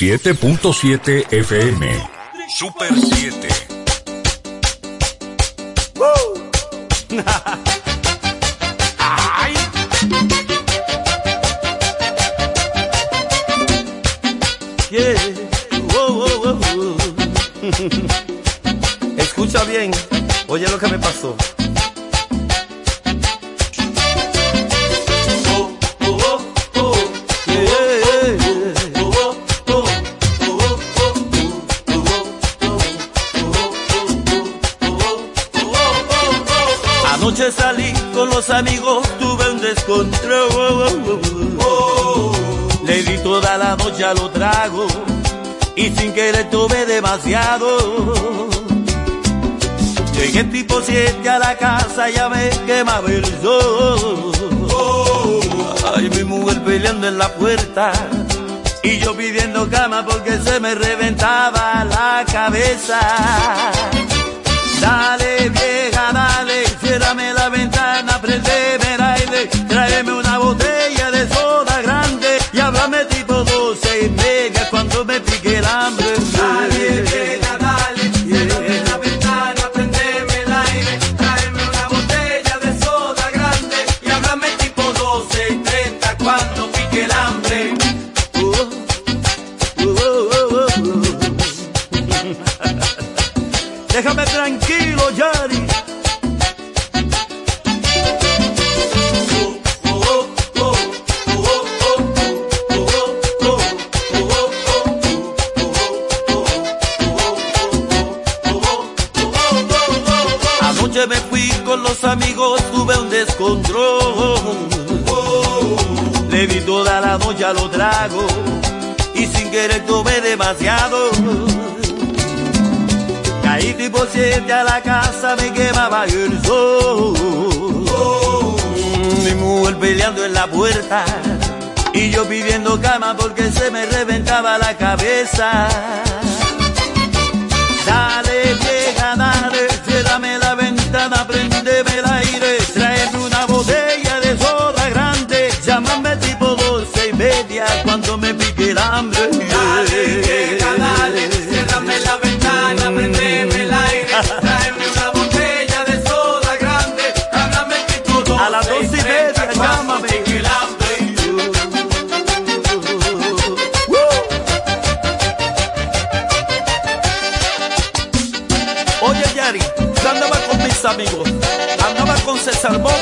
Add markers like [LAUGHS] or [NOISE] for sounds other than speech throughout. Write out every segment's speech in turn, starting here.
107.7 FM. Super 7. demasiado. Llegué tipo 7 a la casa, ya me quemaba el sol. Ay, mi mujer peleando en la puerta. Y yo pidiendo cama porque se me reventaba la cabeza. Dale, vieja, dale, ciérrame la ventana, prendeme el sol. Mi mujer peleando en la puerta y yo pidiendo cama porque se me reventaba la cabeza. Dale, llega, dale, ciérrame la ventana, prende salvó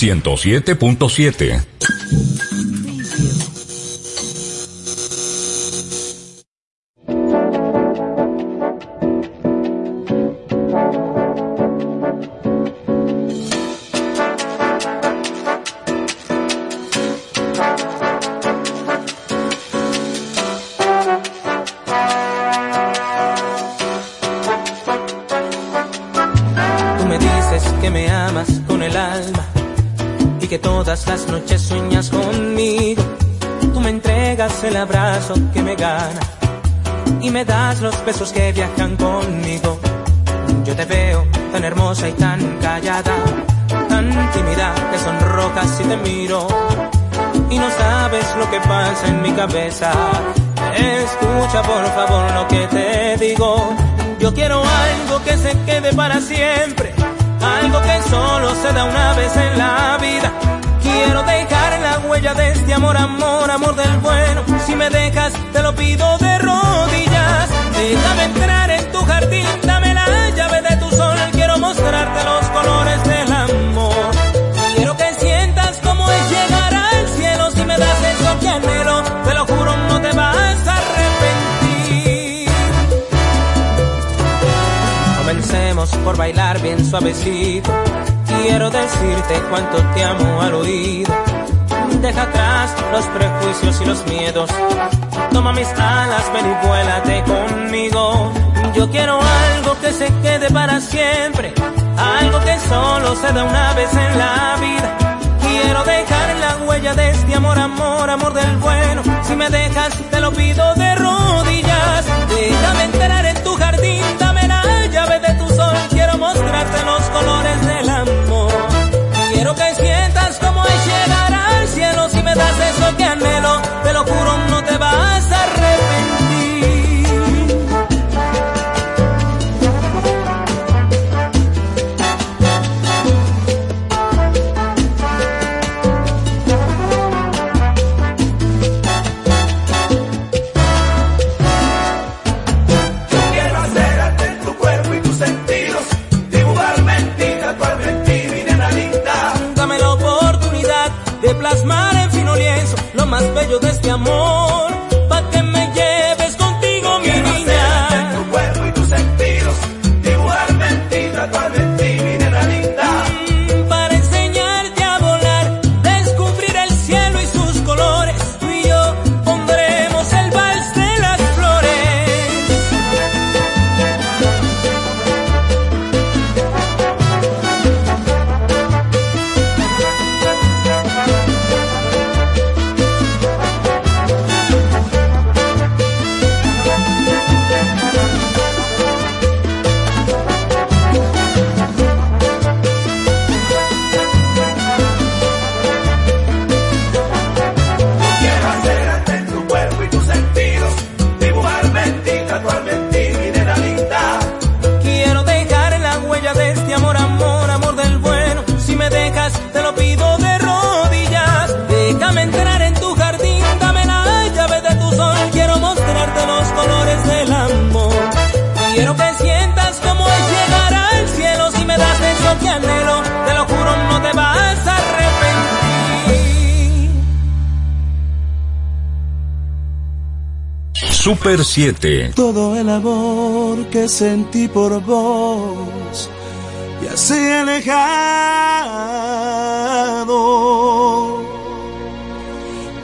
Super 7, 107.7. en mi cabeza. Escucha por favor lo que te digo. Yo quiero algo que se quede para siempre, algo que solo se da una vez en la vida. Quiero dejar la huella de este amor, amor, amor del bueno. Si me dejas, te lo pido de rodillas. Déjame entrar en tu jardín, dame la llave de tu sol. Quiero mostrarte los colores del Por bailar bien suavecito. Quiero decirte cuánto te amo al oído. Deja atrás los prejuicios y los miedos Toma mis alas, ven y vuélate conmigo. Yo quiero algo que se quede para siempre, algo que solo se da una vez en la vida. Quiero dejar la huella de este amor, amor, amor del bueno. Si me dejas, te lo pido de rodillas. Déjame entrar en tu jardín, mostrarte los colores del amor. Quiero que sientas como es llegar al cielo. Si me das eso que anhelo, te lo juro, no te vas Super 7. Todo el amor que sentí por vos ya se ha alejado.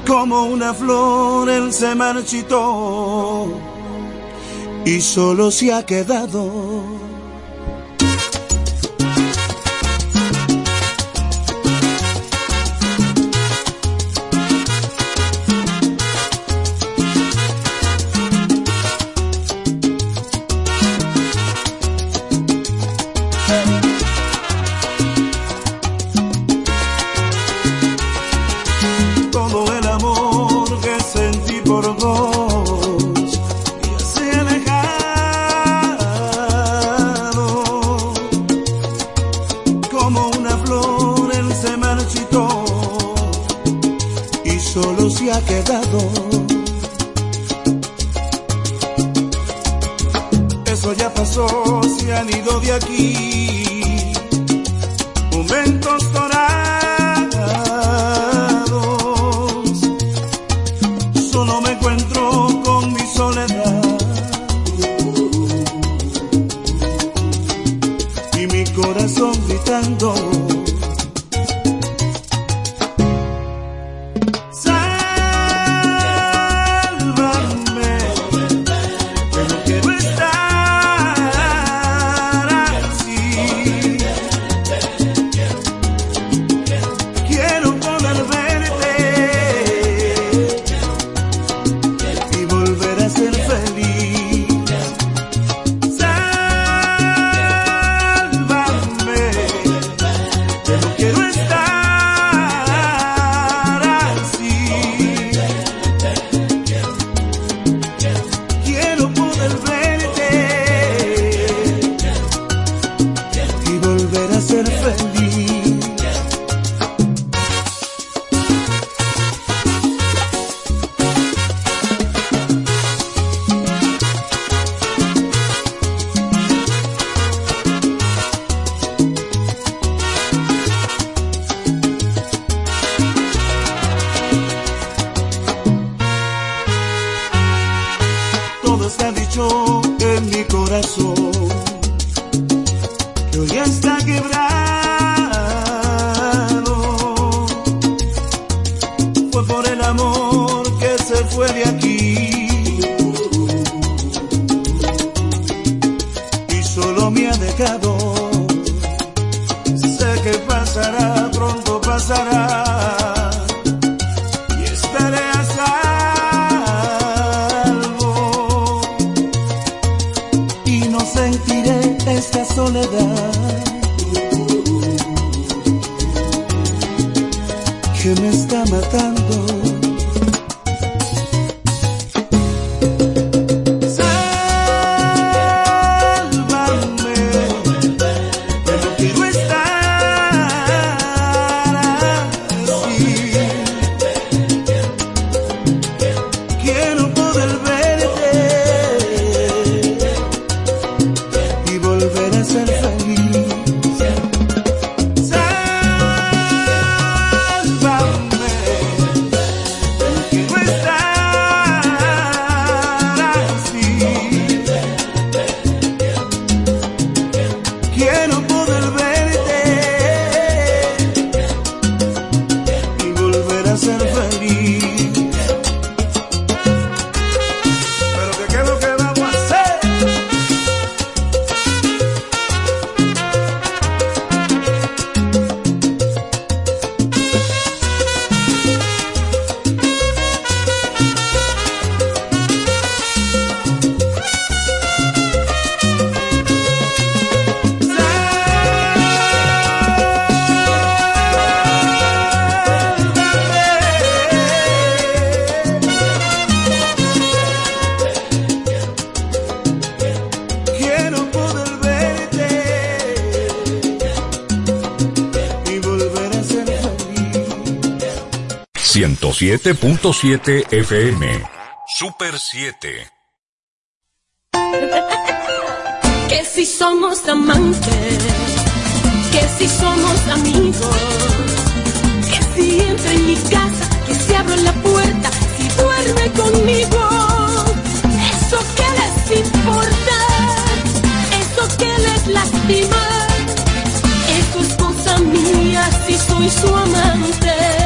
Como una flor él se marchitó y solo se ha quedado Eso ya pasó, se han ido de aquí. 7.7 FM. Super 7. que si somos amantes, que si somos amigos, que si entra en mi casa, que si abro la puerta, si duerme conmigo. Eso que les importa, eso que les lastima, eso es cosa mía si soy su amante.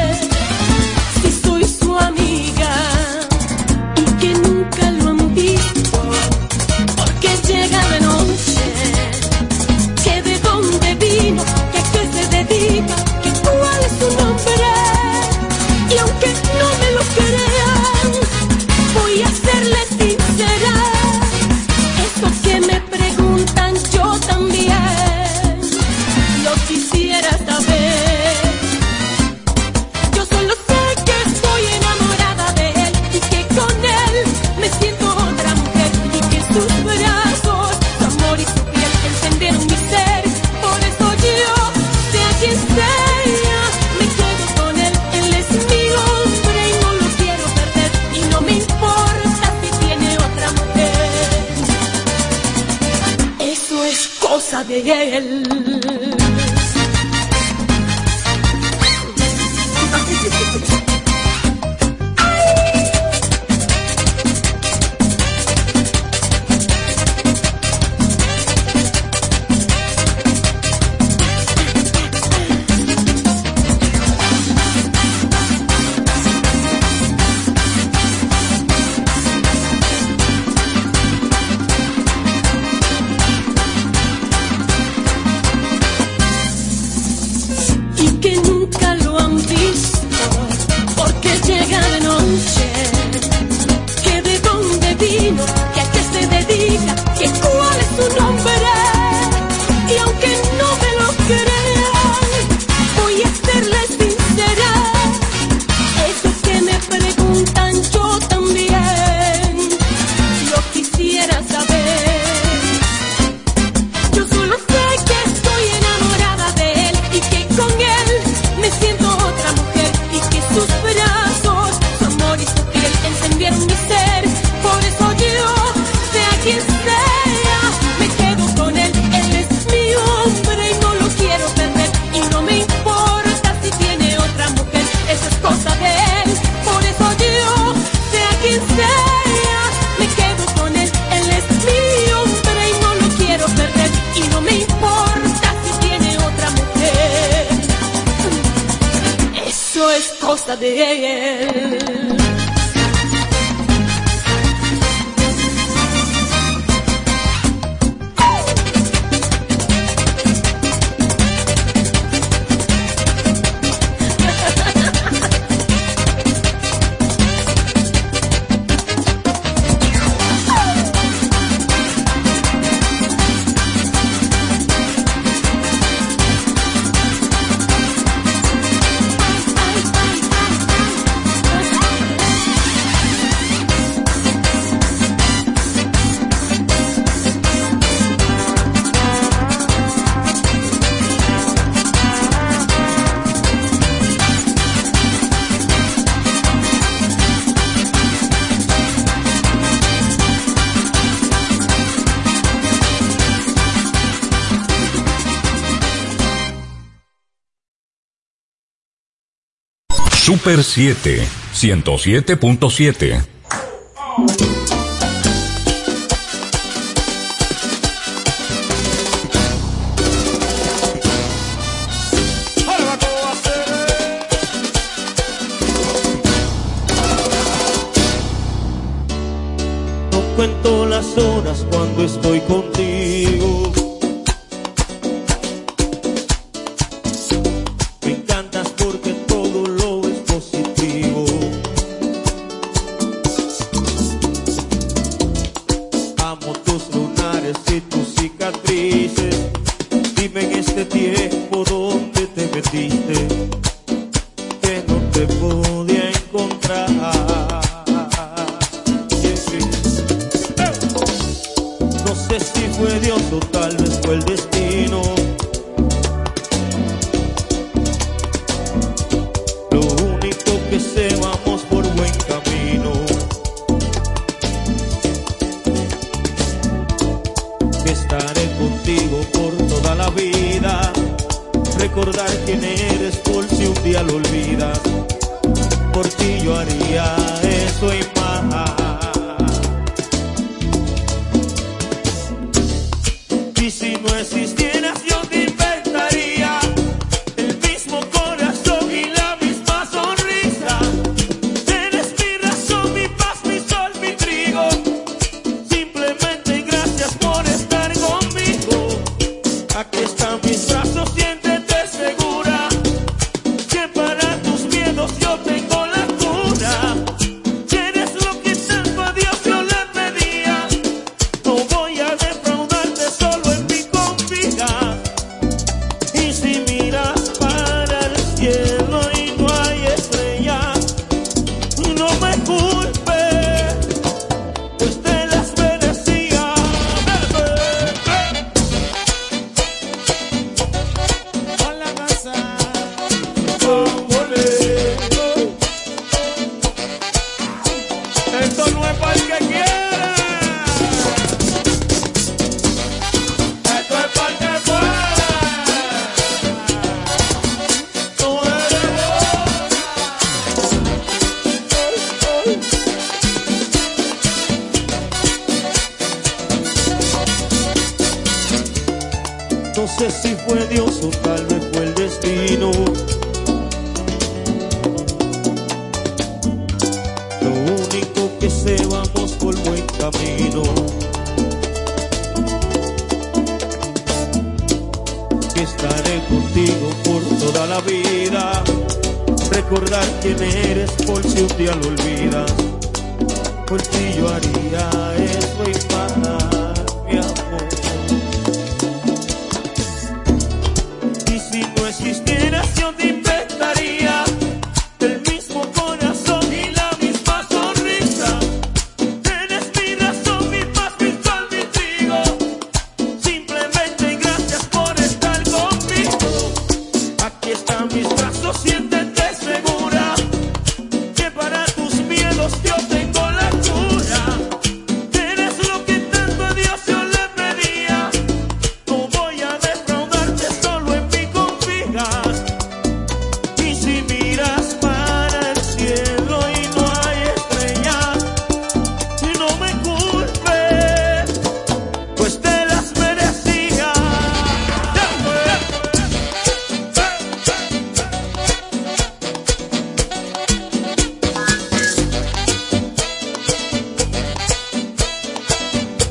Super 7, 107.7. No cuento las horas cuando estoy con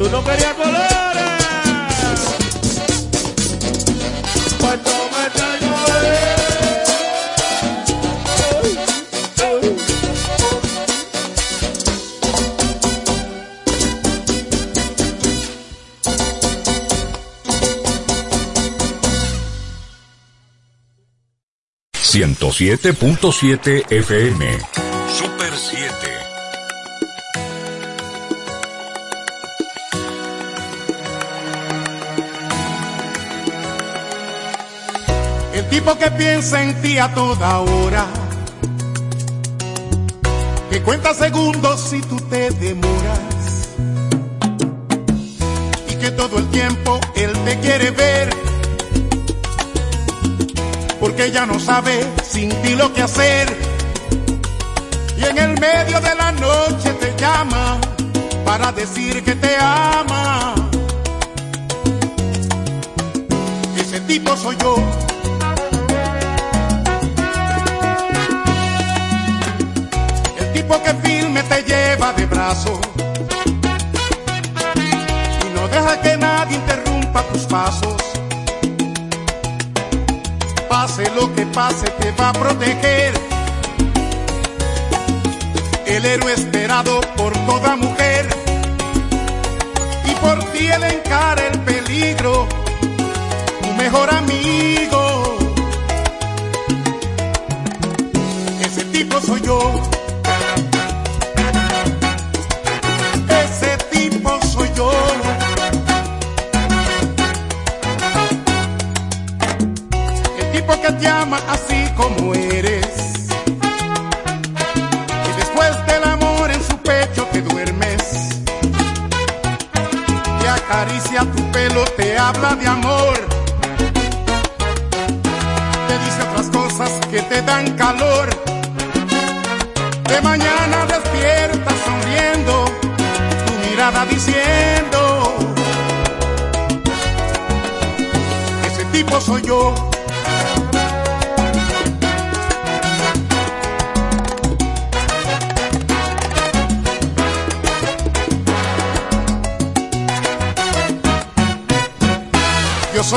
tú no querías colores. Pues Cuando me te Ciento siete punto siete FM que piensa en ti a toda hora. Que cuenta segundos si tú te demoras. Y que todo el tiempo él te quiere ver porque ya no sabe sin ti lo que hacer. Y en el medio de la noche te llama para decir que te ama. Ese tipo soy yo. Que firme te lleva de brazo y no deja que nadie interrumpa tus pasos pase lo que pase, te va a proteger. El héroe esperado por toda mujer. Y por ti él encara el peligro, tu mejor amigo. Ese tipo soy yo.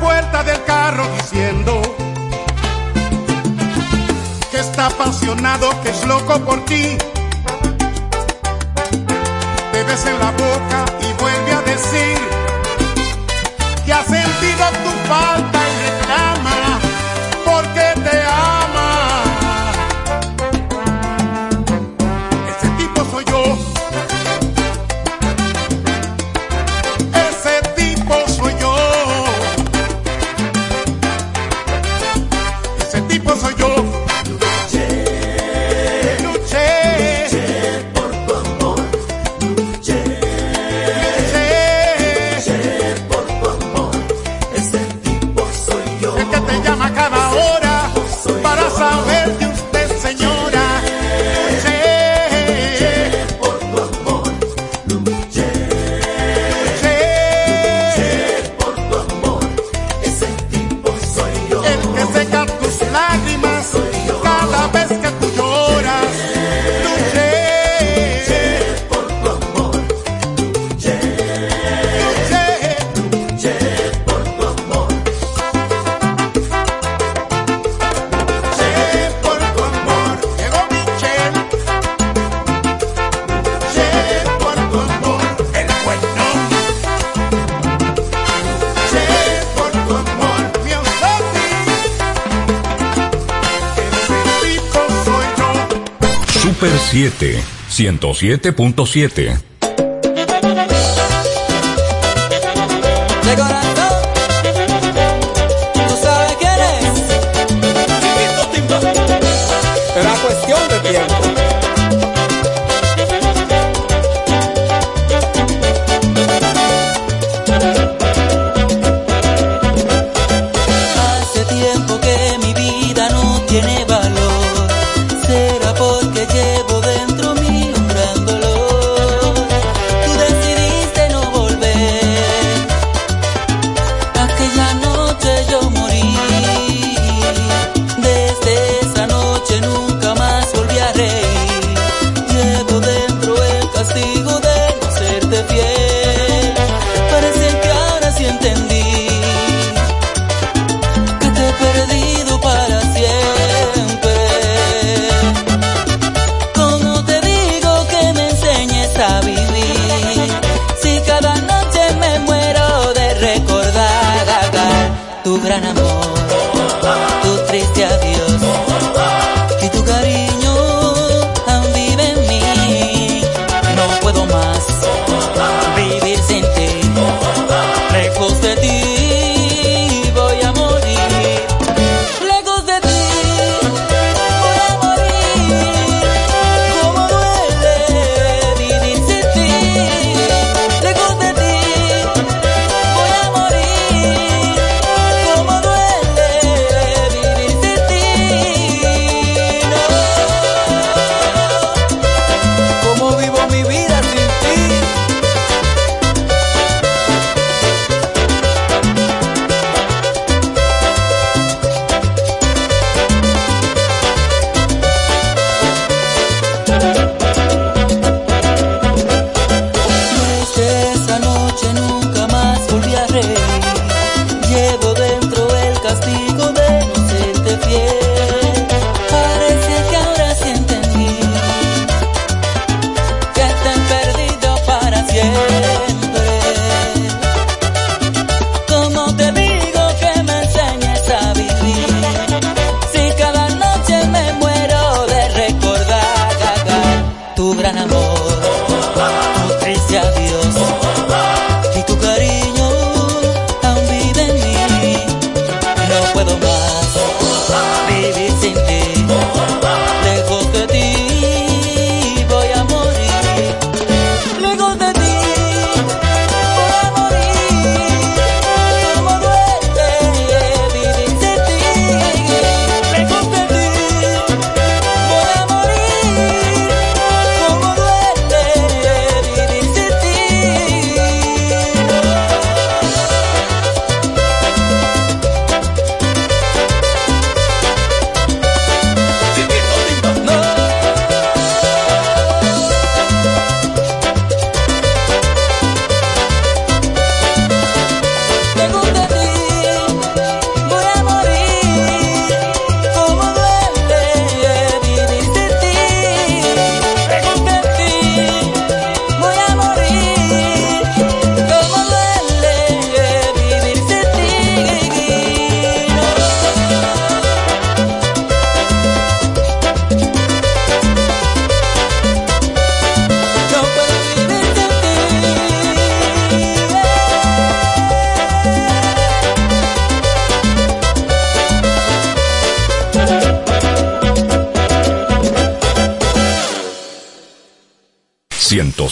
puerta del carro diciendo que está apasionado, que es loco por ti. Te besa en la boca Super 7, 107.7.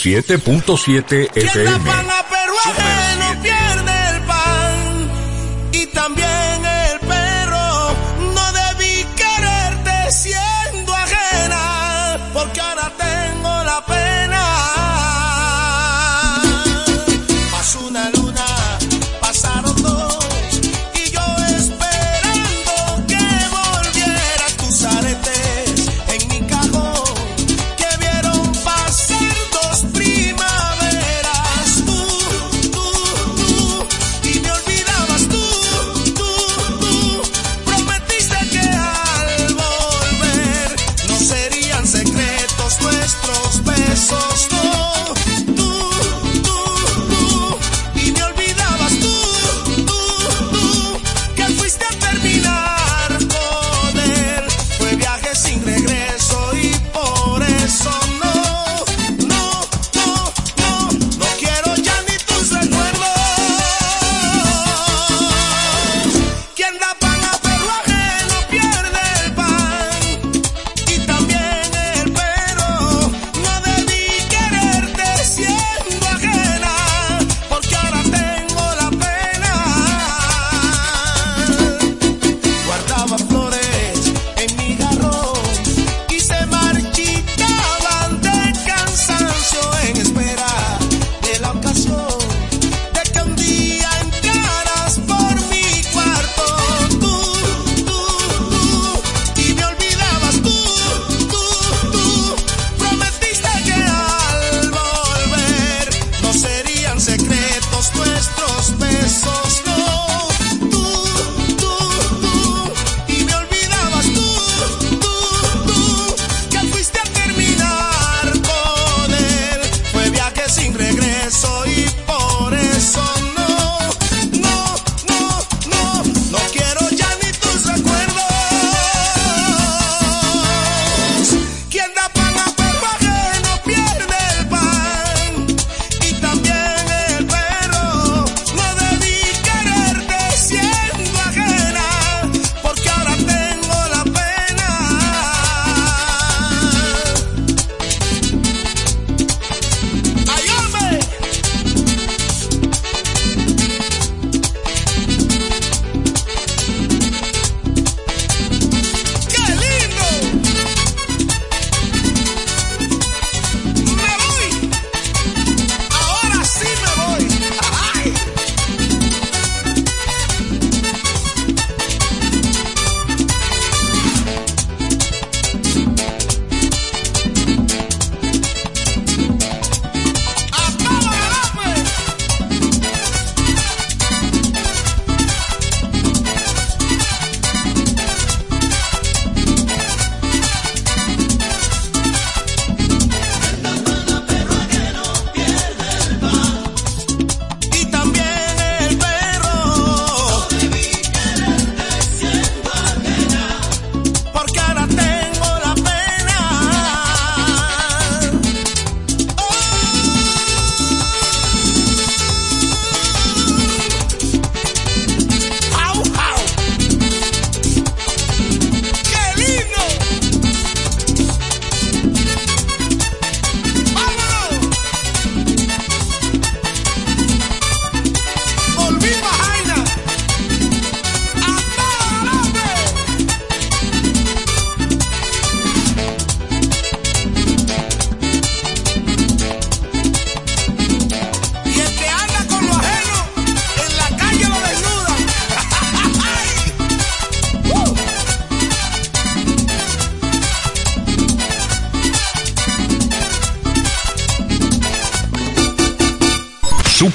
107.7 FM.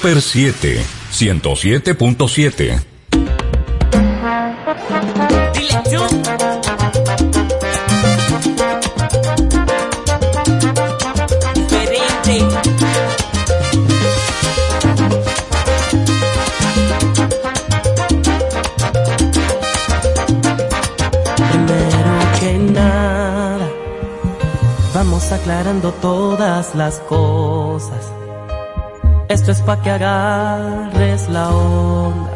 Super 7, 107.7. aclarando todas las cosas que agarres la onda.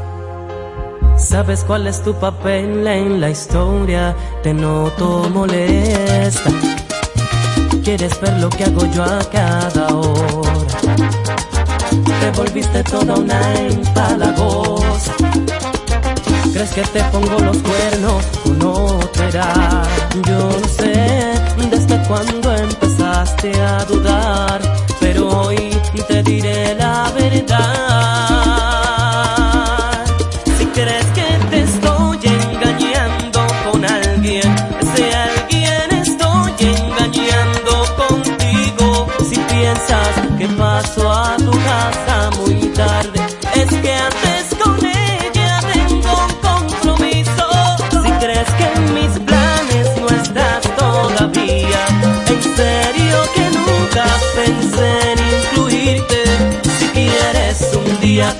Sabes cuál es tu papel en la historia, te noto molesta. Quieres ver lo que hago yo a cada hora. Te volviste toda una empalagosa. Crees que te pongo los cuernos, tú no te. Yo no sé desde cuándo empezaste a dudar, pero hoy y te diré la verdad.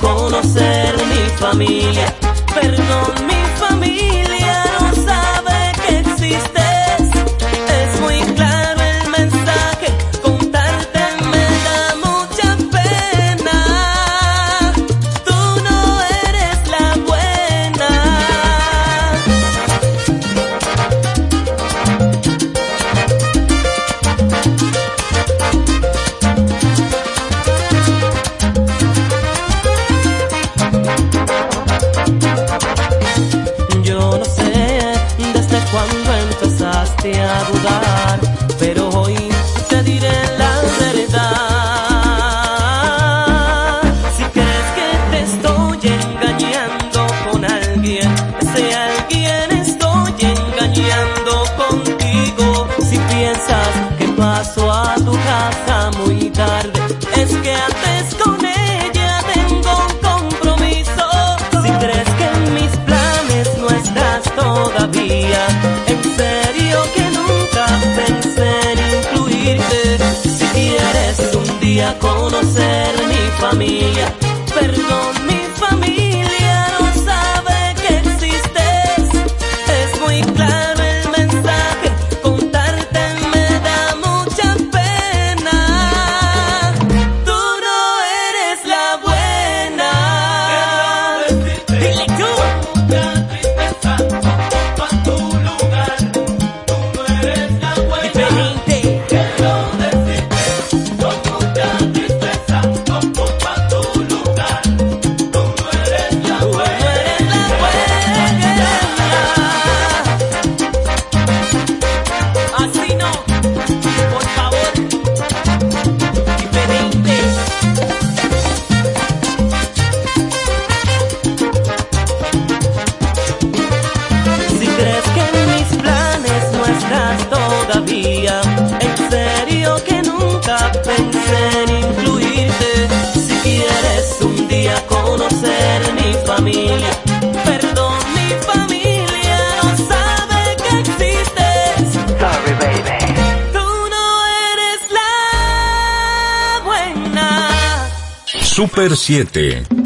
conocer mi familia. Perdón, mi estás todavía. En serio que nunca pensé en incluirte. Si quieres un día conocer mi familia Super 7.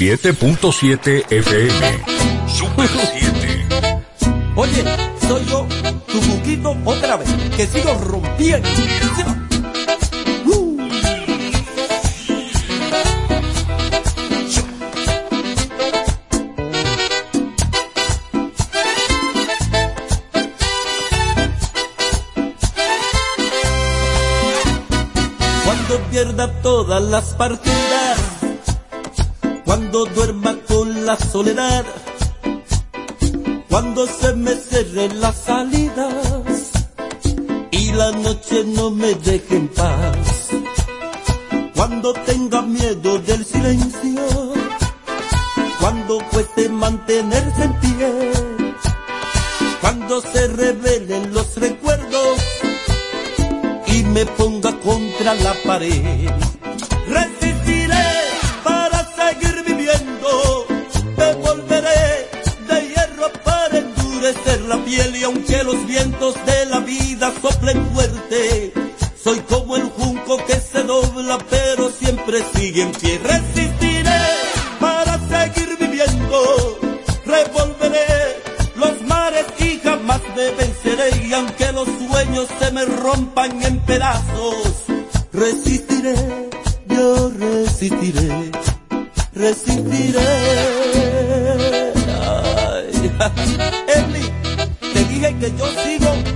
107.7 FM. Super 7. Oye, soy yo, tu cuquito, otra vez, que sigo rompiendo. Uh. Cuando pierda todas las partidas la soledad, cuando se me cierre la tarde venceré y aunque los sueños se me rompan en pedazos, resistiré, yo resistiré, resistiré. Ay, [LAUGHS] te dije que yo sigo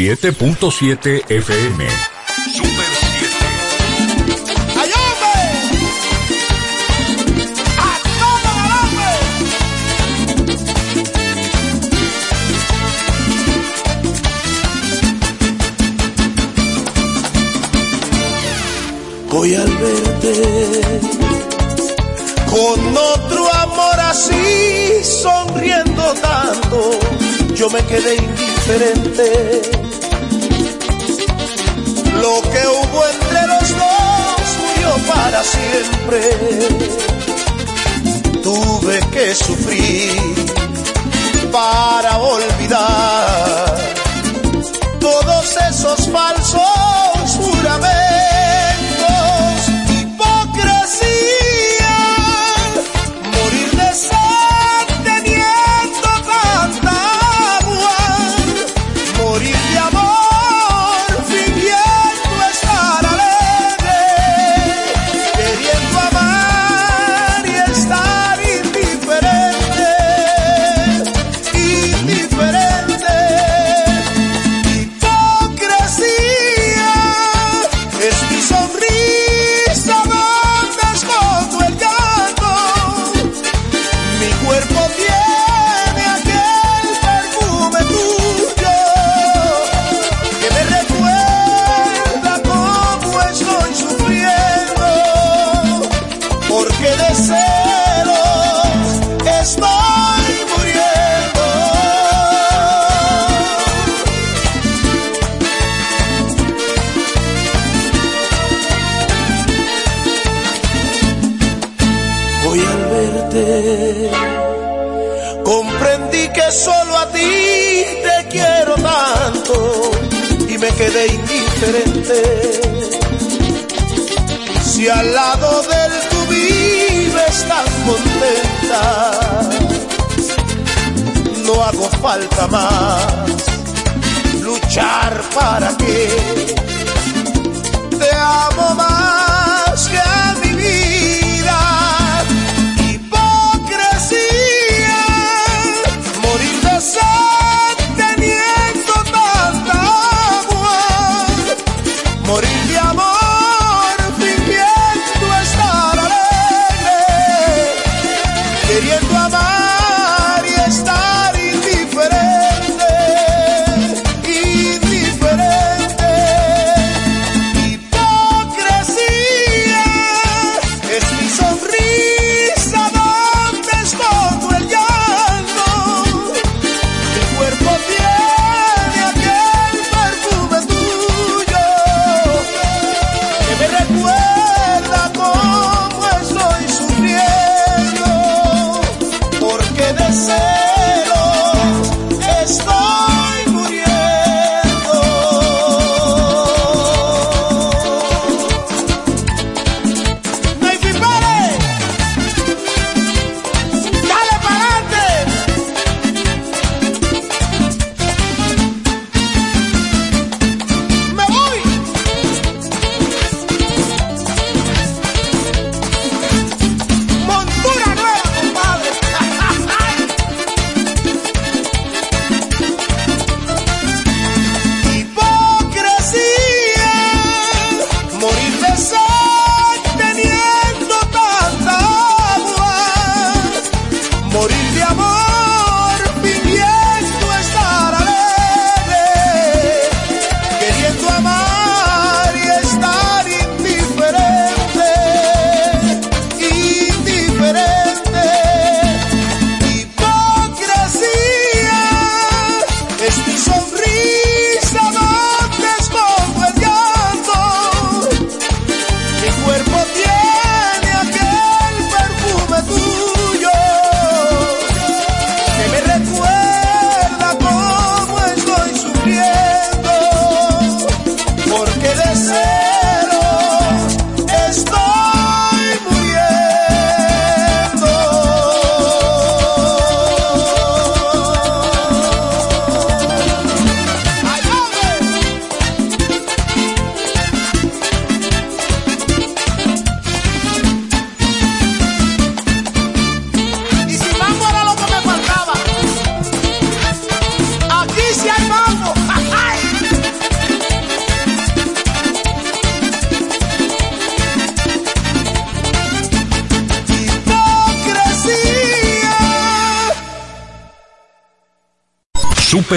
107.7 FM. Super 7. ¡Ay, hombre! ¡A todo hombre! Voy al verte con otro amor así, sonriendo tanto, yo me quedé indiferente lo que hubo entre los dos murió para siempre. Tuve que sufrir para olvidar todos esos falsos juramentos al lado del tu vives tan contenta, no hago falta más luchar para que te amo más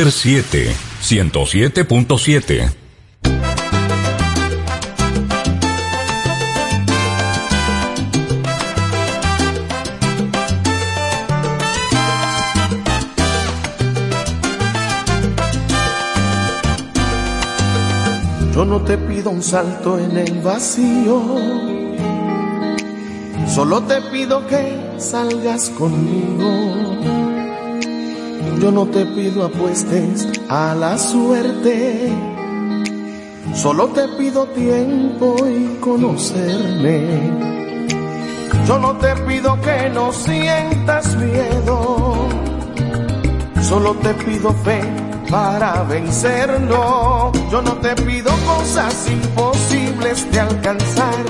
Super 7, 107.7. Yo no te pido un salto en el vacío, solo te pido que salgas conmigo. Yo no te pido apuestes a la suerte, solo te pido tiempo y conocerme. Yo no te pido que no sientas miedo, solo te pido fe para vencerlo. Yo no te pido cosas imposibles de alcanzar.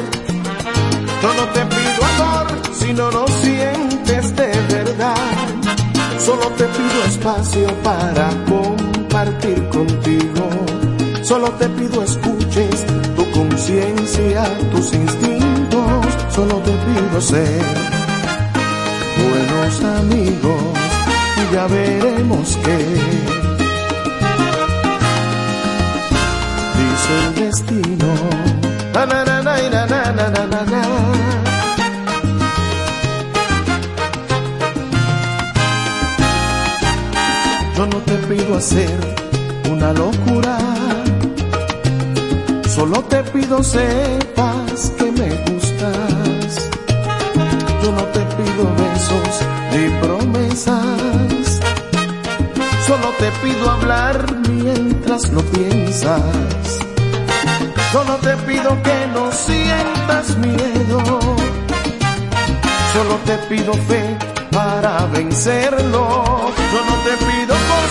Yo no te pido amor si no lo sientes de verdad. Solo te pido espacio para compartir contigo. Solo te pido escuches tu conciencia, tus instintos. Solo te pido ser buenos amigos y ya veremos qué. dice el destino. hacer una locura. Solo te pido sepas que me gustas. Yo no te pido besos ni promesas. Solo te pido hablar mientras lo piensas. Yo no te pido que no sientas miedo. Solo te pido fe para vencerlo. Yo no te pido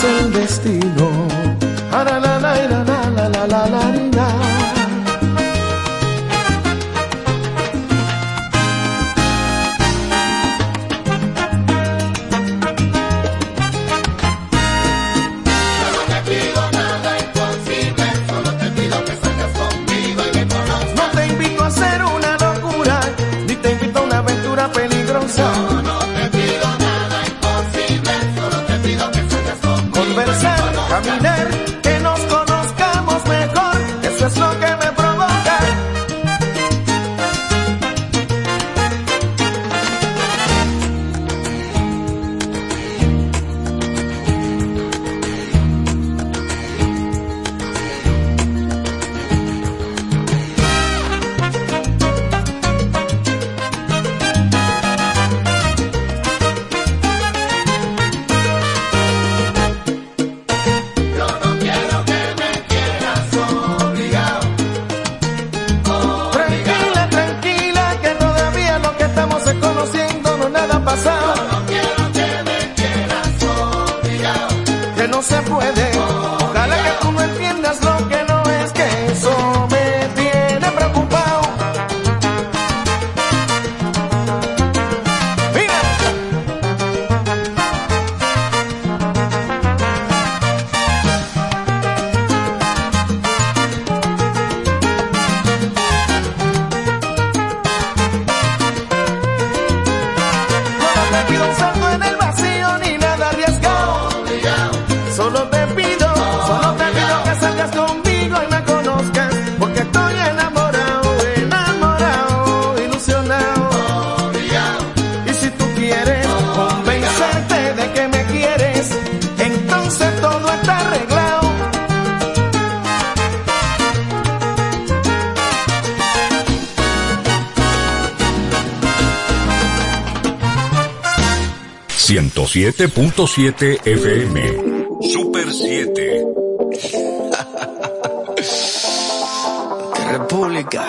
Dice el destino. 107.7 FM. Super 7. [LAUGHS] República.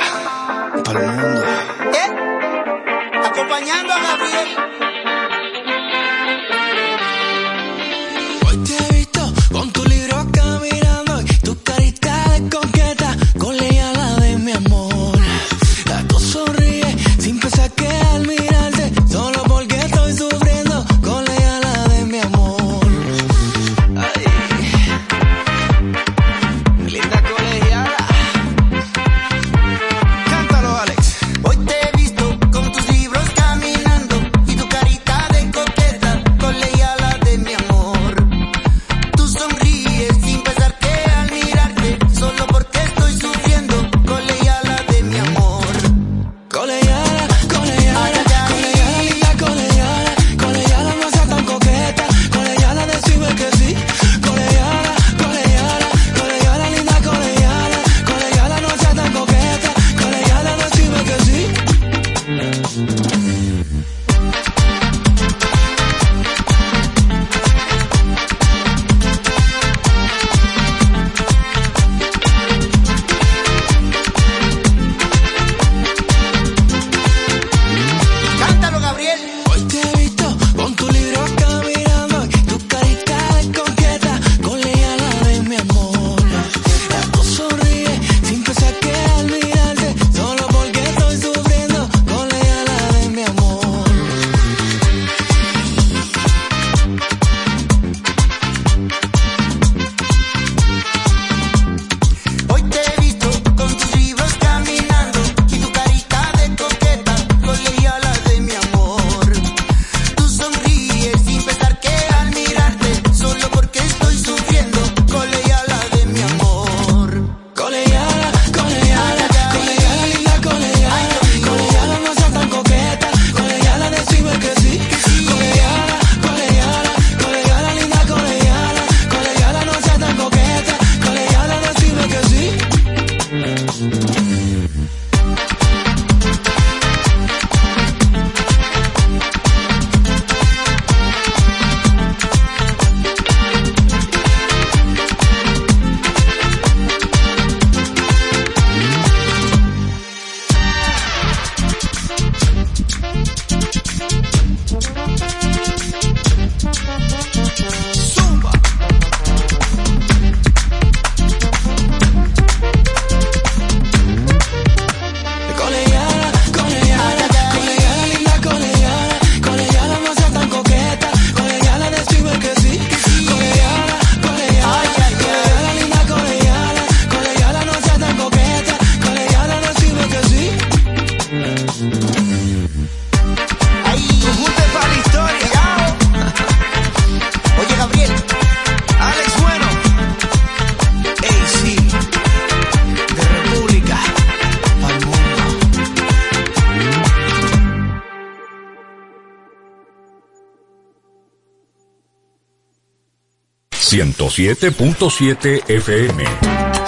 107.7 FM.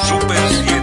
Super 7.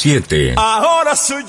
7. Ahora soy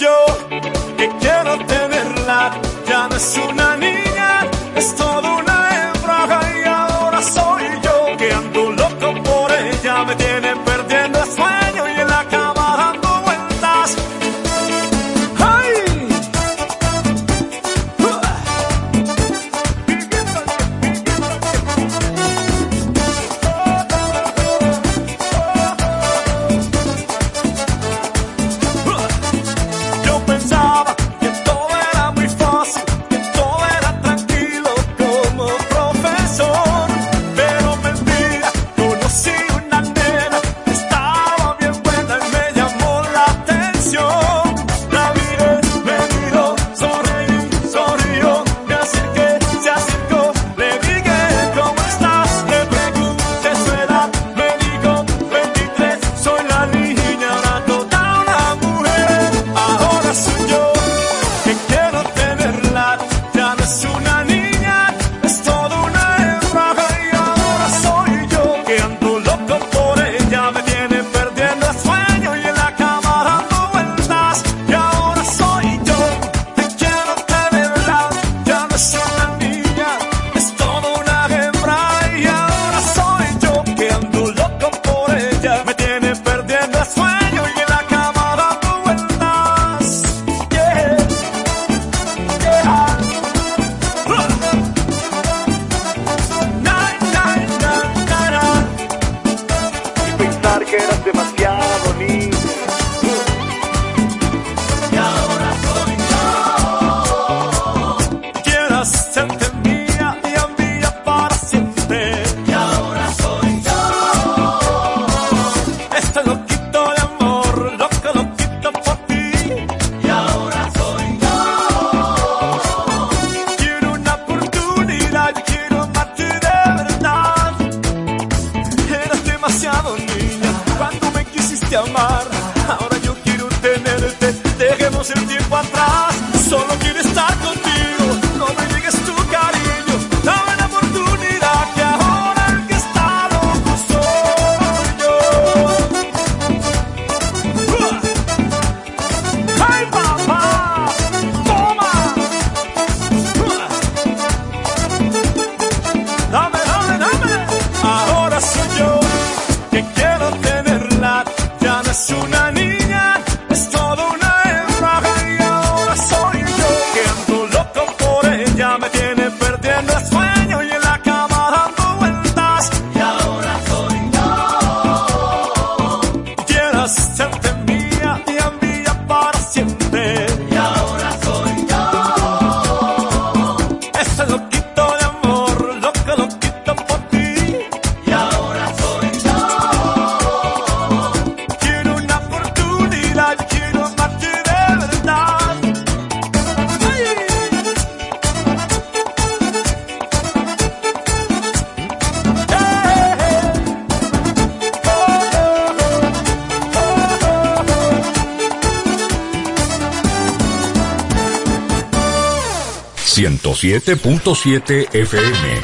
107.7 FM.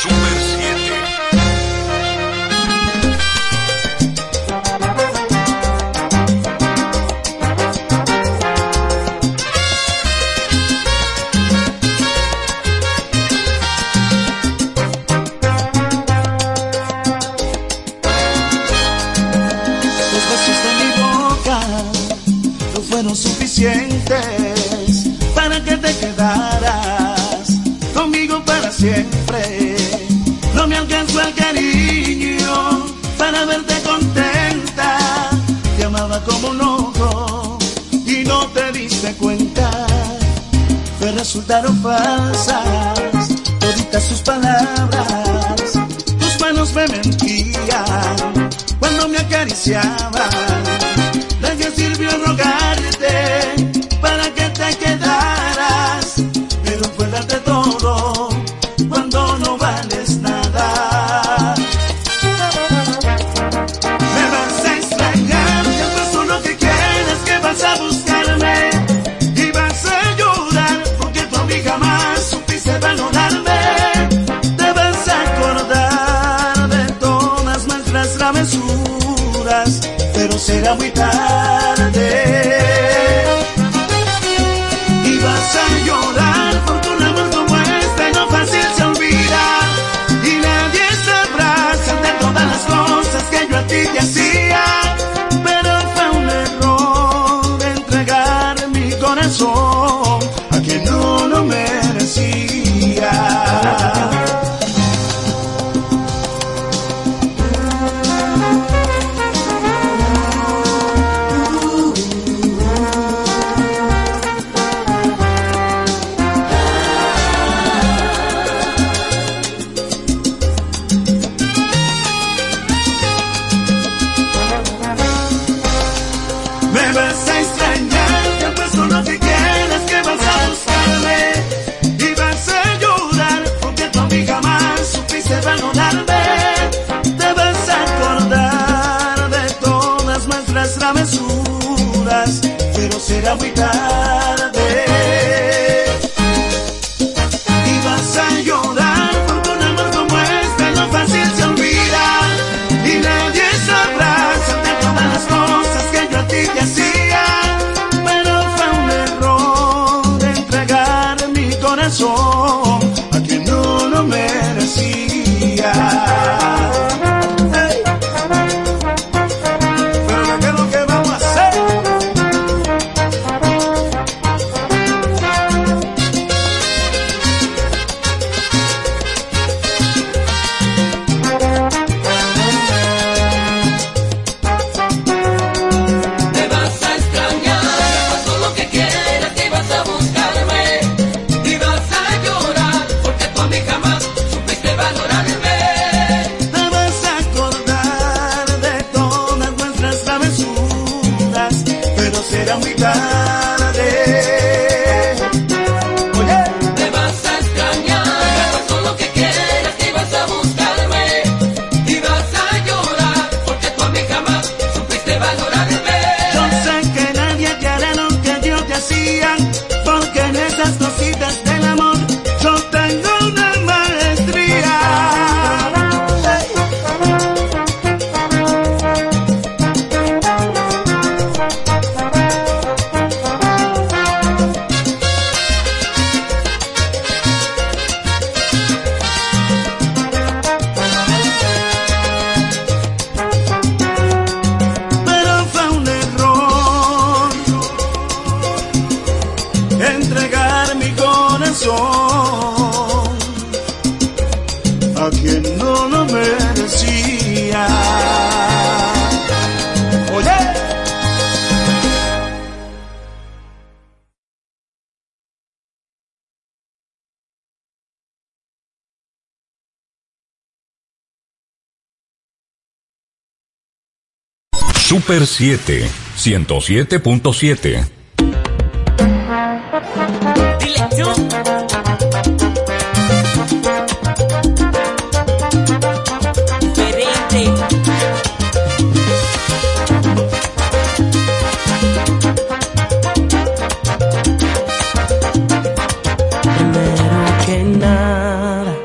Super me Siete, ciento siete punto siete, dile que nada,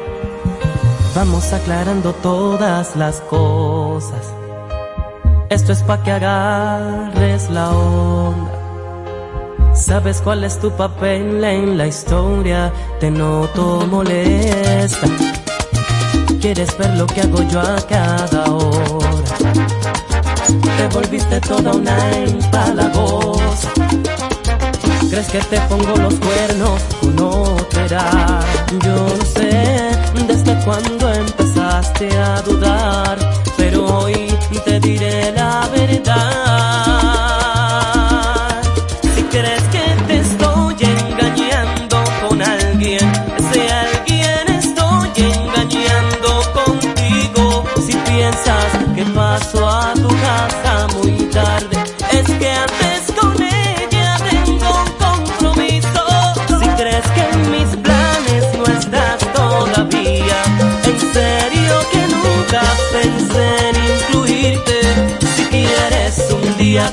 vamos aclarando todas las cosas pa' que agarres la onda. Sabes cuál es tu papel en la historia, te noto molesta. Quieres ver lo que hago yo a cada hora. Te volviste toda una empalagosa. Crees que te pongo los cuernos, tú no te das. Yo no sé desde cuándo empezaste a dudar, pero hoy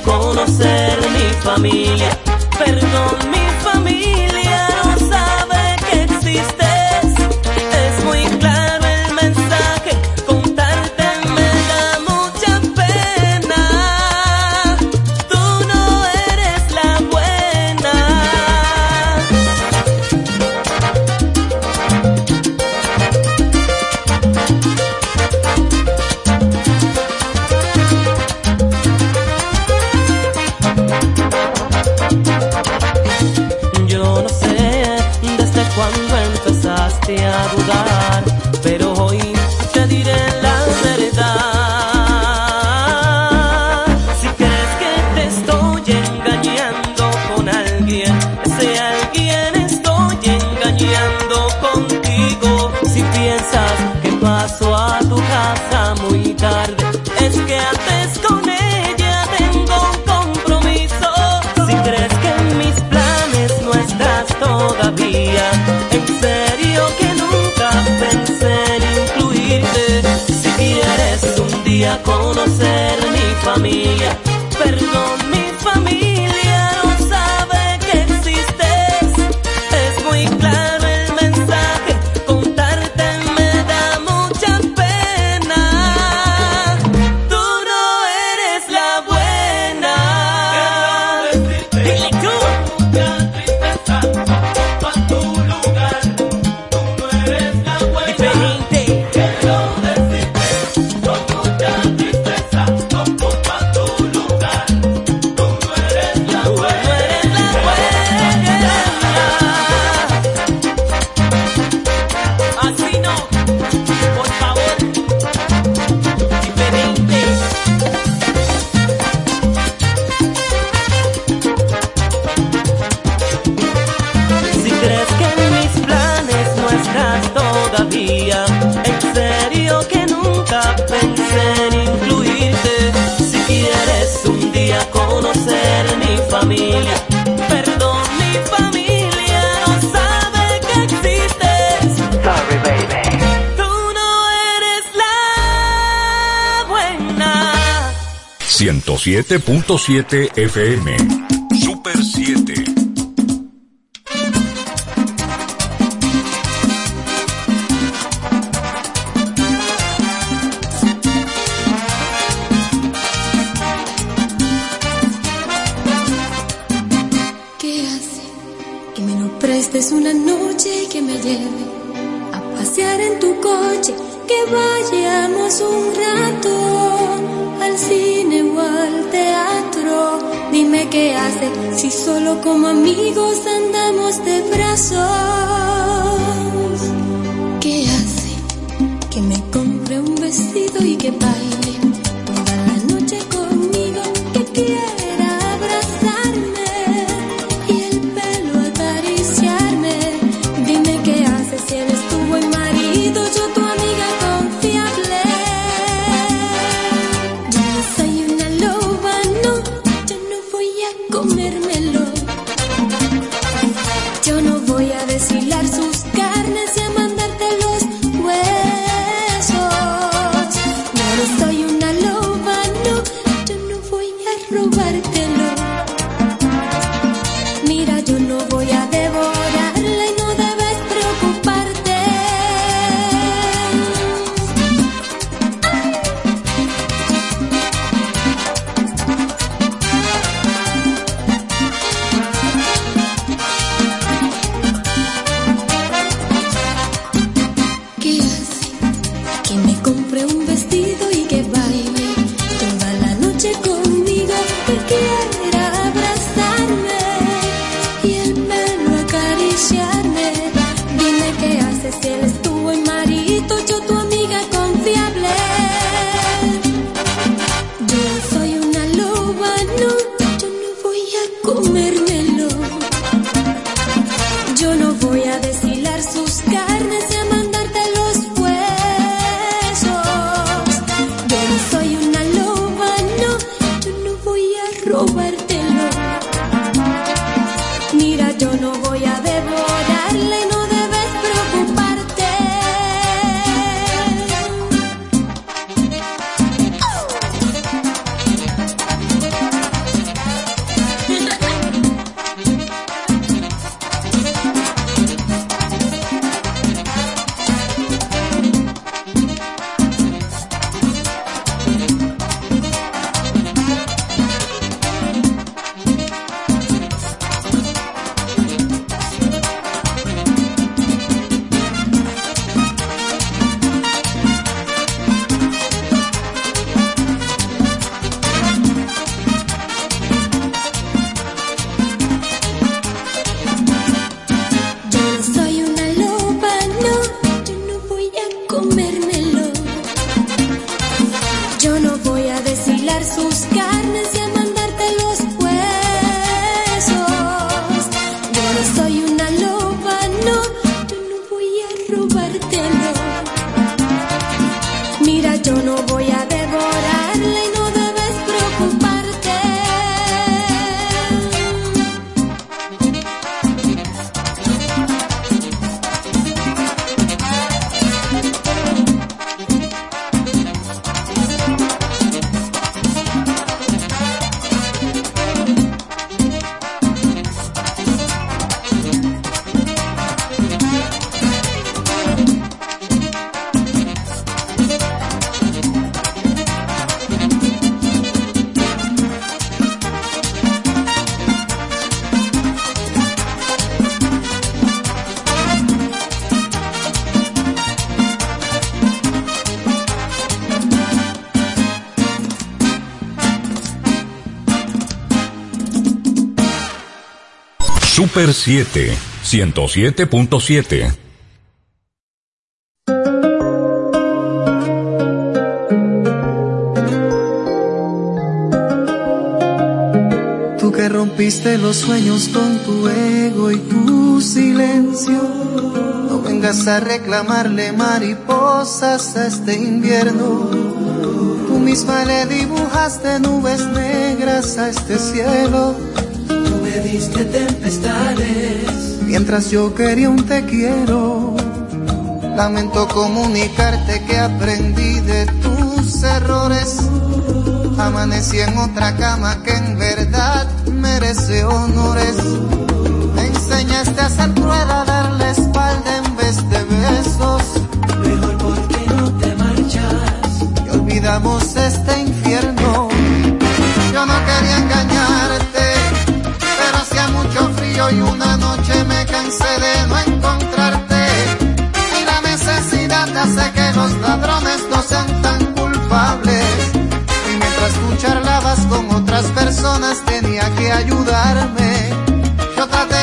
conocer mi familia. Perdón, mi 107 FM. Super 7, 107.7. Tú que rompiste los sueños con tu ego y tu silencio, no vengas a reclamarle mariposas a este invierno Tú misma le dibujaste nubes negras a este cielo tempestades. Mientras yo quería un te quiero, lamento comunicarte que aprendí de tus errores. Amanecí en otra cama que en verdad merece honores. Me enseñaste a hacer rueda, a darle espalda en vez de besos. Mejor porque no te marchas. Y olvidamos este de no encontrarte. Y la necesidad hace que los ladrones no sean tan culpables. Y mientras tú charlabas con otras personas tenía que ayudarme. Yo traté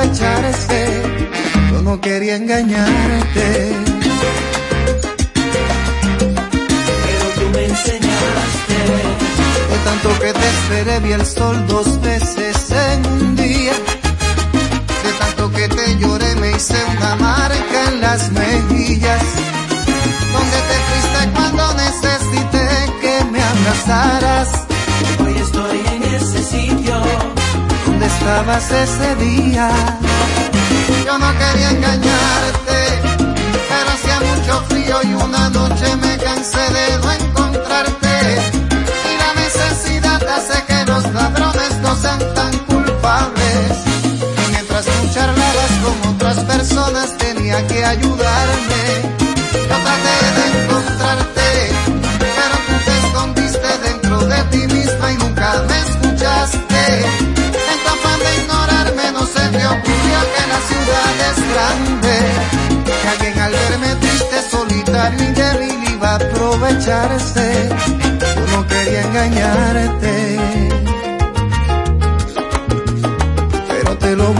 aprovecharse. Yo no quería engañarte. Pero tú me enseñaste. De tanto que te esperé vi el sol dos veces en un día. De tanto que te lloré me hice una marca en las mejillas. Donde te fuiste cuando necesité que me abrazaras. Estabas ese día? Yo no quería engañarte, pero hacía mucho frío y una noche me cansé de no encontrarte. Y la necesidad hace que los ladrones no sean tan culpables. Y mientras tú charlabas con otras personas tenía que ayudarme. Yo traté de que la ciudad es grande. Que alguien al verme triste, solitario y débil iba a aprovecharse. Yo no quería engañarte. Pero te lo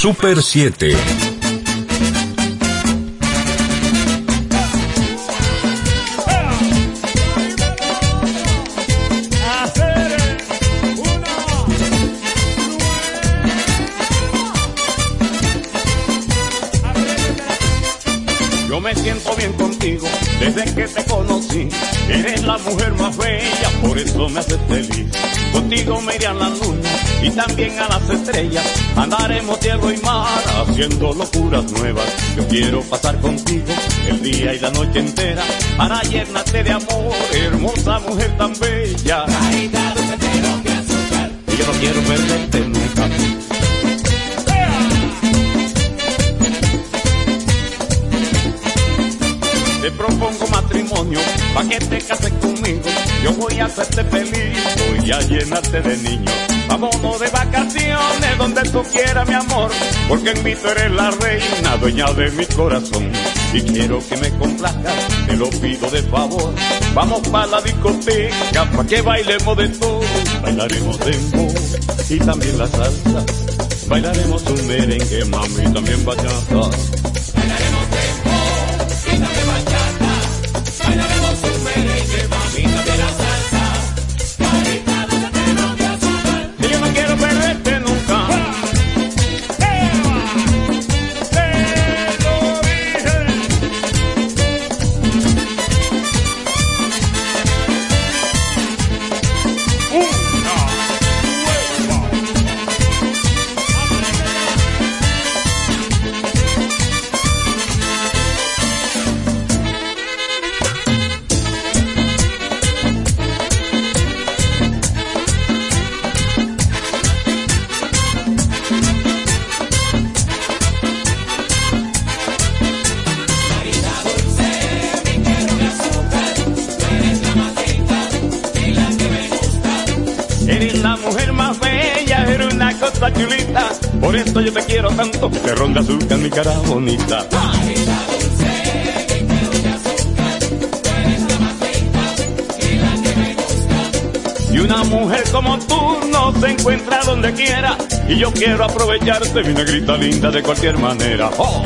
Super 7. Haciendo locuras nuevas. Yo quiero pasar contigo el día y la noche entera para llenarte de amor, hermosa mujer tan bella. Caída dulce que azúcar. Y yo no quiero perderte nunca. Te propongo matrimonio pa' que te cases conmigo. Yo voy a hacerte feliz, voy a llenarte de niños. Vámonos de vacaciones donde tú quieras, mi amor, porque en mí tú eres la reina, dueña de mi corazón. Y quiero que me complazcas, te lo pido de favor. Vamos pa' la discoteca, pa' que bailemos de todo. Bailaremos de dembow y también la salsa. Bailaremos un merengue, mami, también bachata de vinagrita linda de cualquier manera. ¡Oh!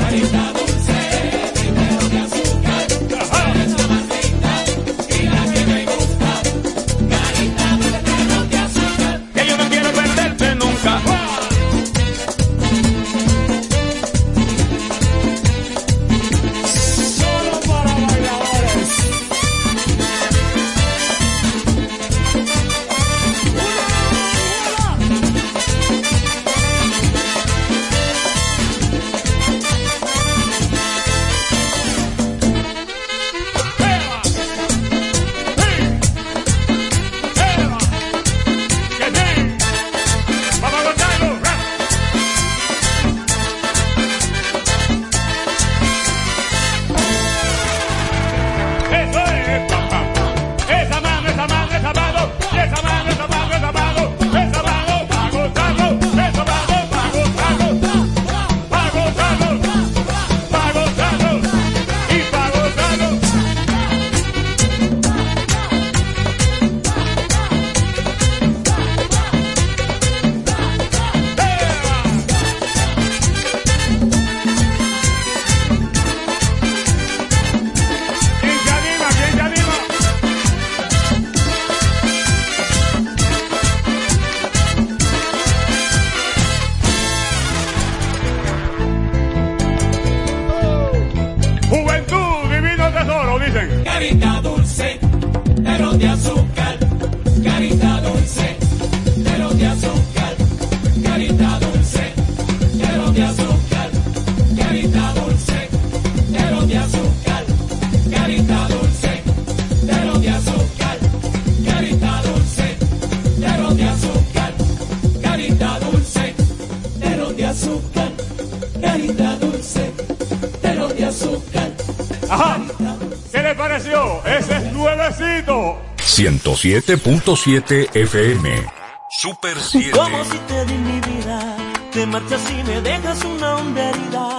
107.7 FM. Super 7. Como si te di mi vida, te marchas y me dejas una honda herida.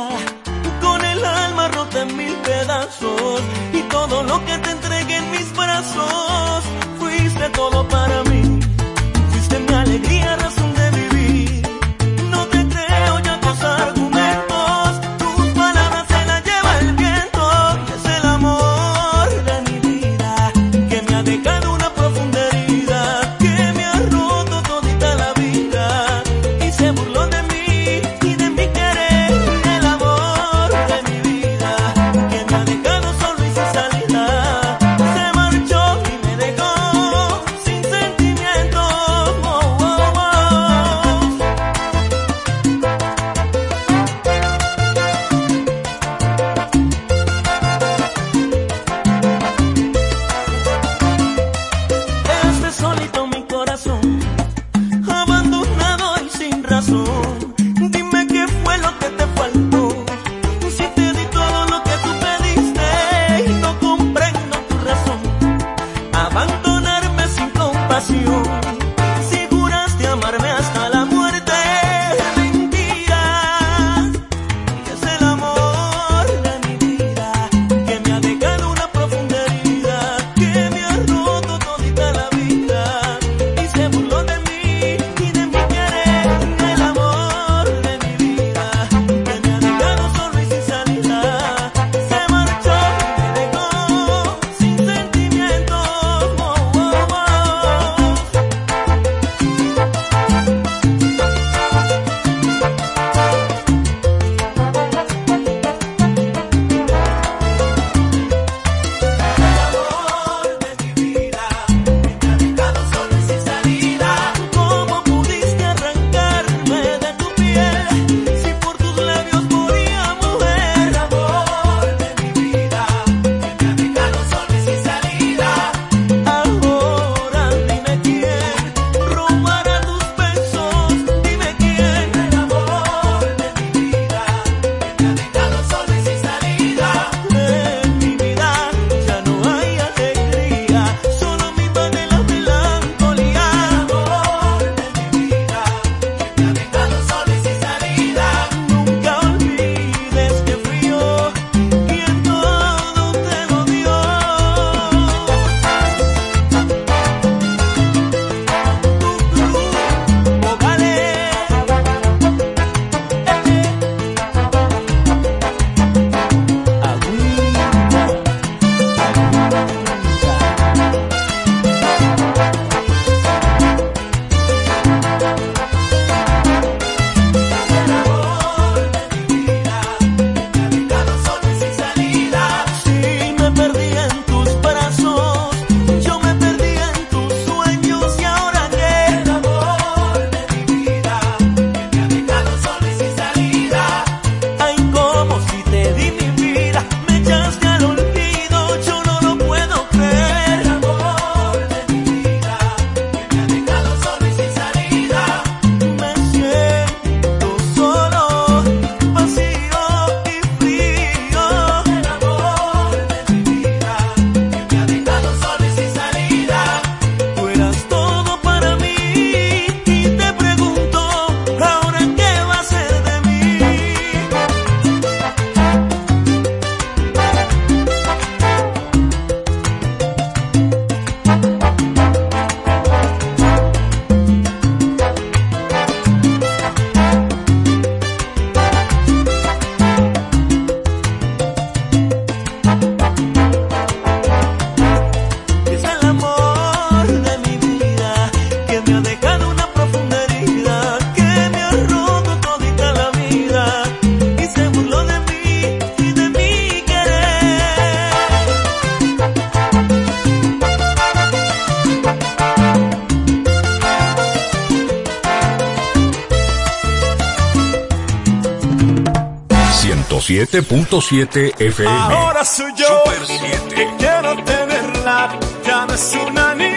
Ahora soy yo. Super 7. Quiero tenerla. Ya no es una niña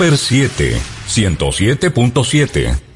Super 7, 107.7.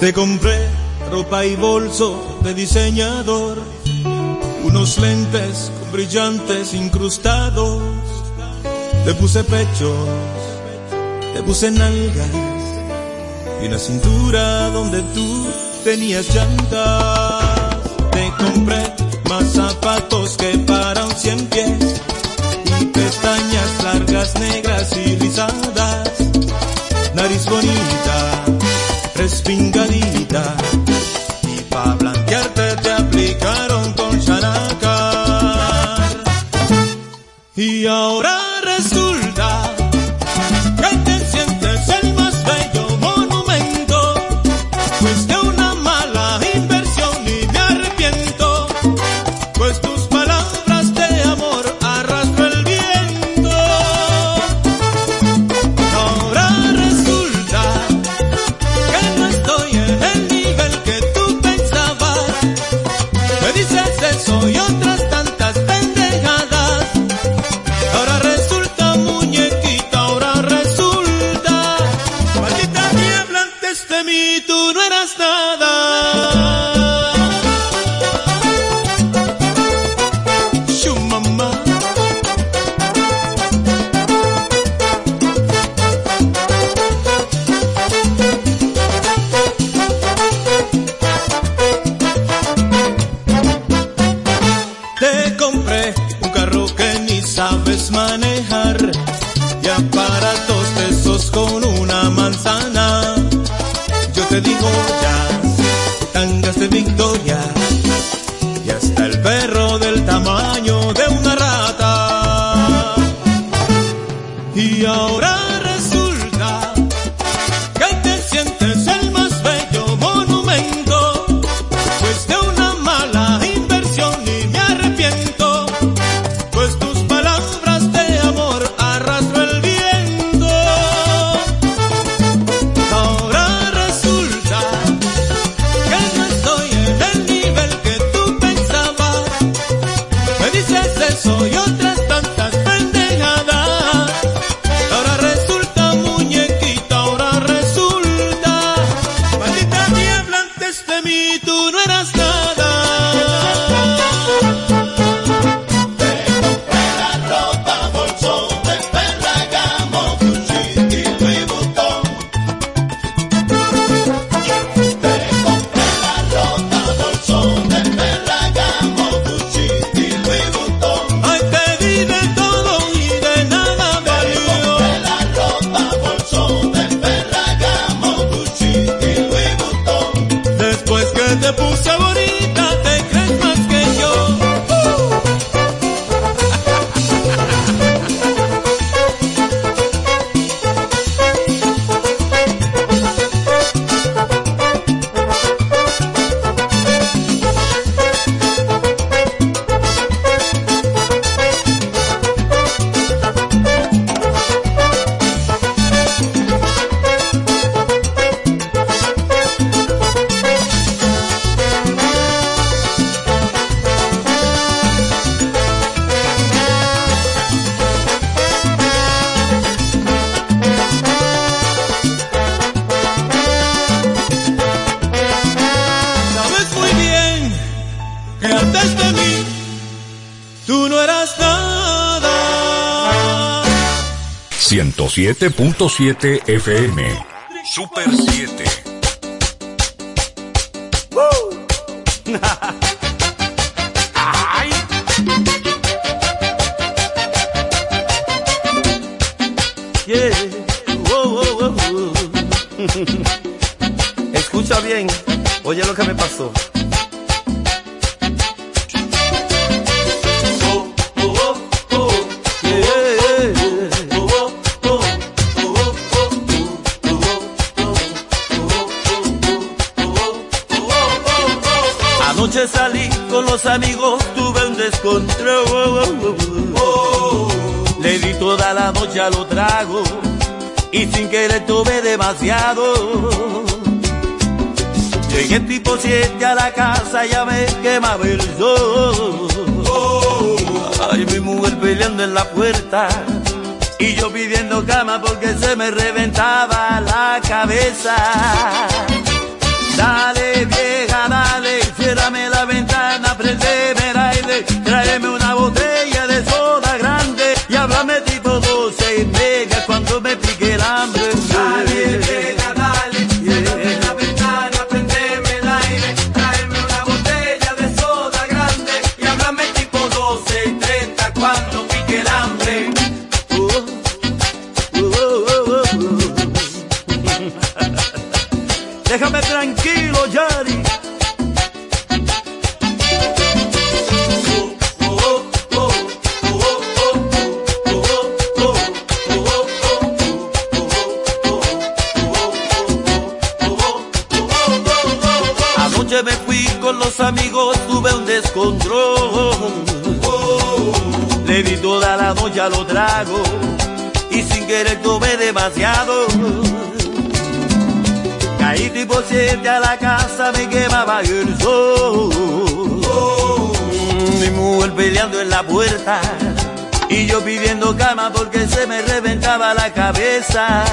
Te compré ropa y bolso de diseñador, unos lentes con brillantes incrustados. Te puse pechos, te puse nalgas y una cintura donde tú tenías llantas. Te compré más zapatos que para un cien pies pestañas largas, negras y rizadas, nariz bonita, respingadita. 107.7 FM. Super 7. casa ya me quemaba el sol. Ay, mi mujer peleando en la puerta. Y yo pidiendo cama porque se me reventaba la cabeza. y yo pidiendo cama porque se me reventaba la cabeza.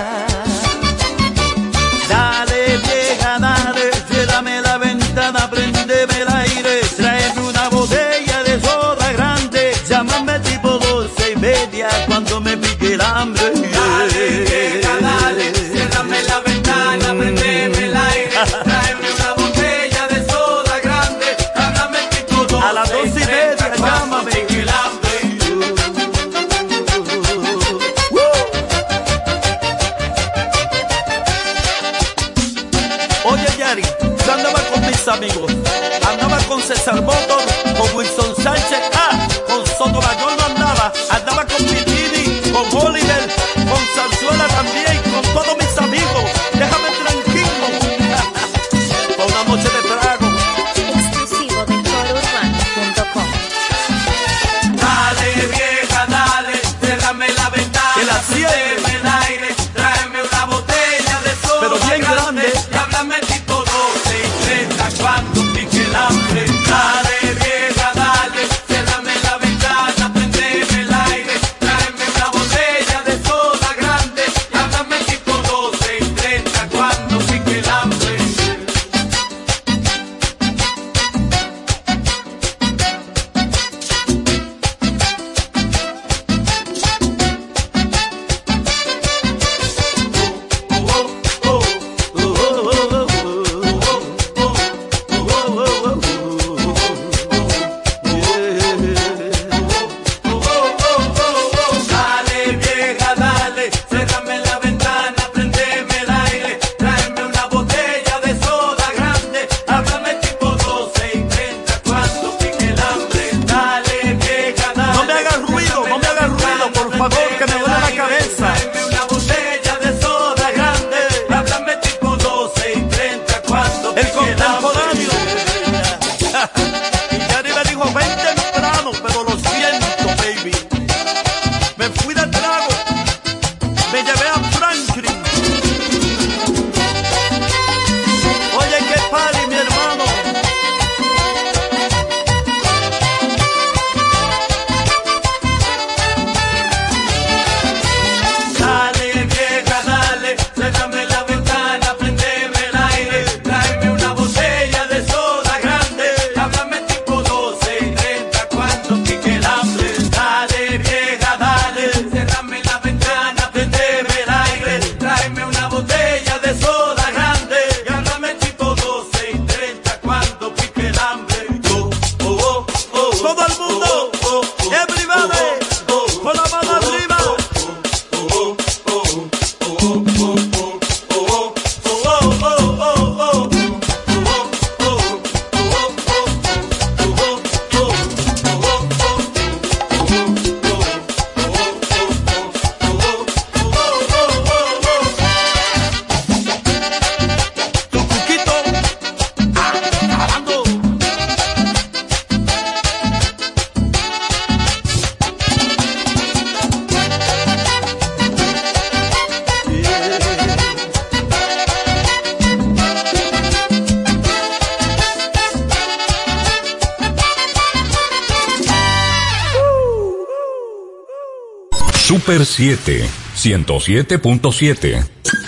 107.7.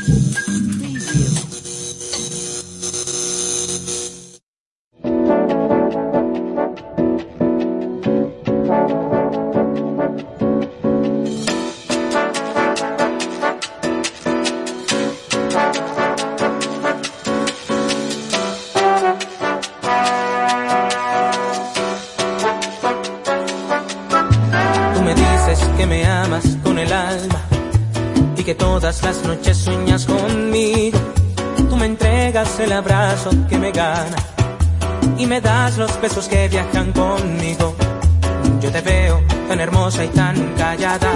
las noches sueñas conmigo. Tú me entregas el abrazo que me gana y me das los besos que viajan conmigo. Yo te veo tan hermosa y tan callada,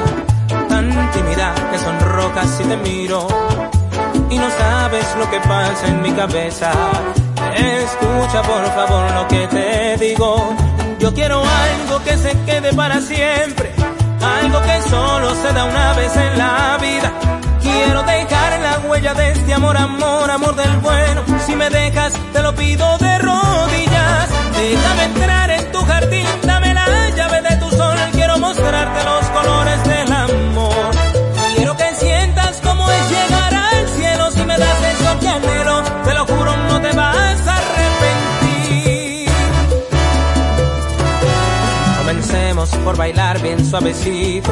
tan tímida que sonrojas si te miro y no sabes lo que pasa en mi cabeza. Escucha por favor lo que te digo. Yo quiero algo que se quede para siempre, algo que solo se da una vez en la vida. Quiero dejar la huella de este amor, amor, amor del bueno. Si me dejas, te lo pido de rodillas. Déjame entrar en tu jardín, dame la llave de tu sol. Quiero mostrarte los colores del amor. Quiero que sientas cómo es llegar al cielo. Si me das eso que anhelo, te lo juro, no te vas a arrepentir. Comencemos por bailar bien suavecito.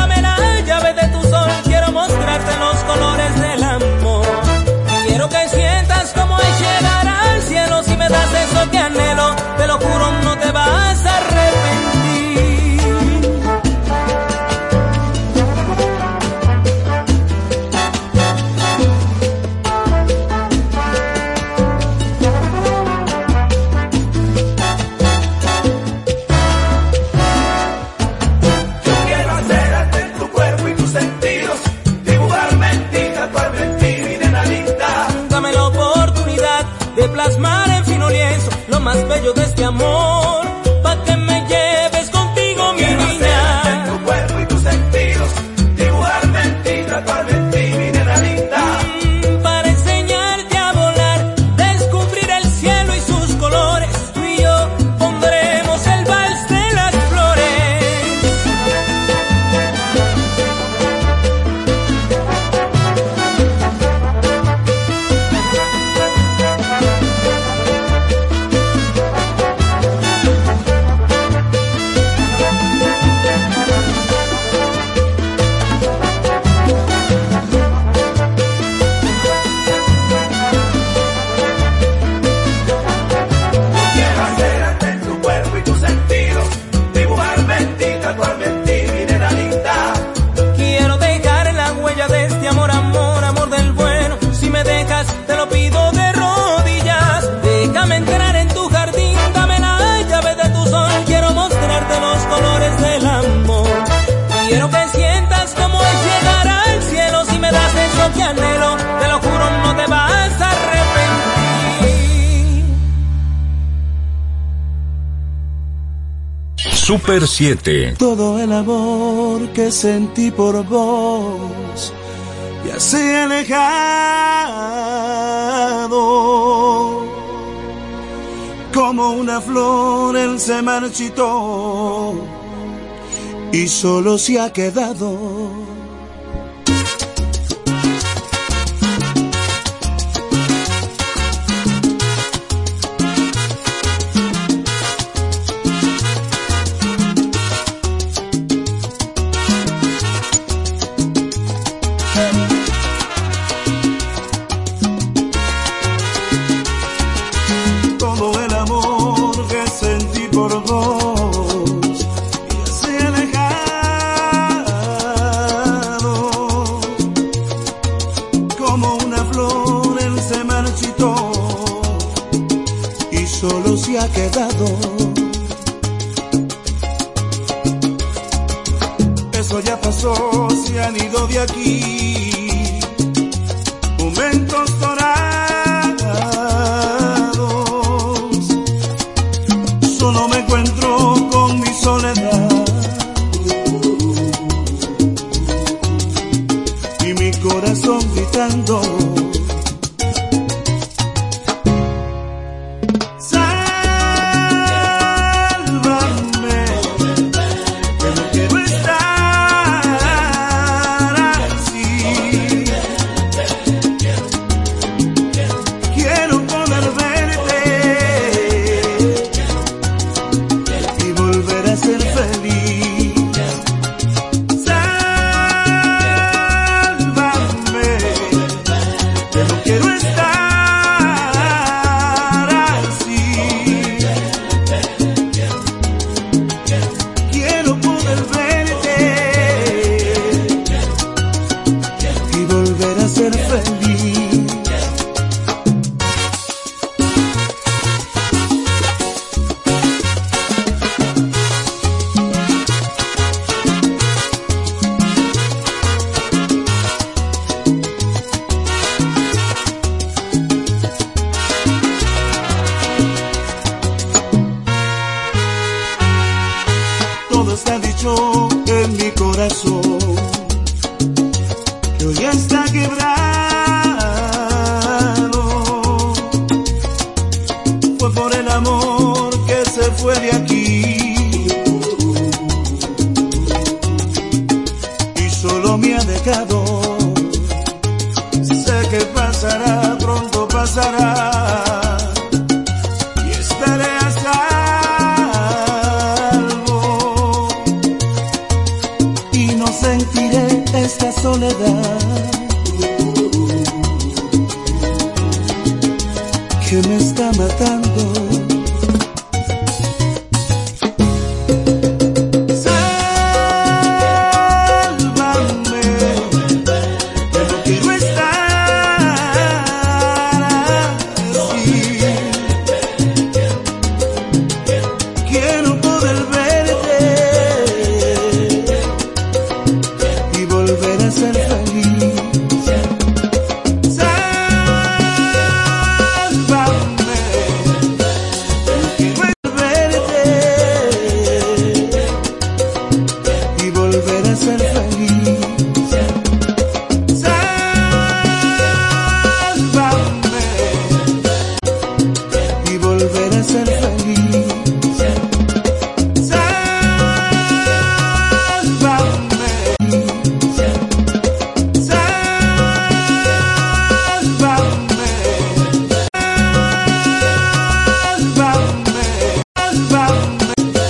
la llave de tu sol. Quiero mostrarte los colores del amor. Quiero que sientas cómo es llegar al cielo. Si me das eso que anhelo, te lo juro, no te vas a arrepentir. Super 7, Todo el amor que sentí por vos ya se ha alejado. Como una flor él se marchitó y solo se ha quedado.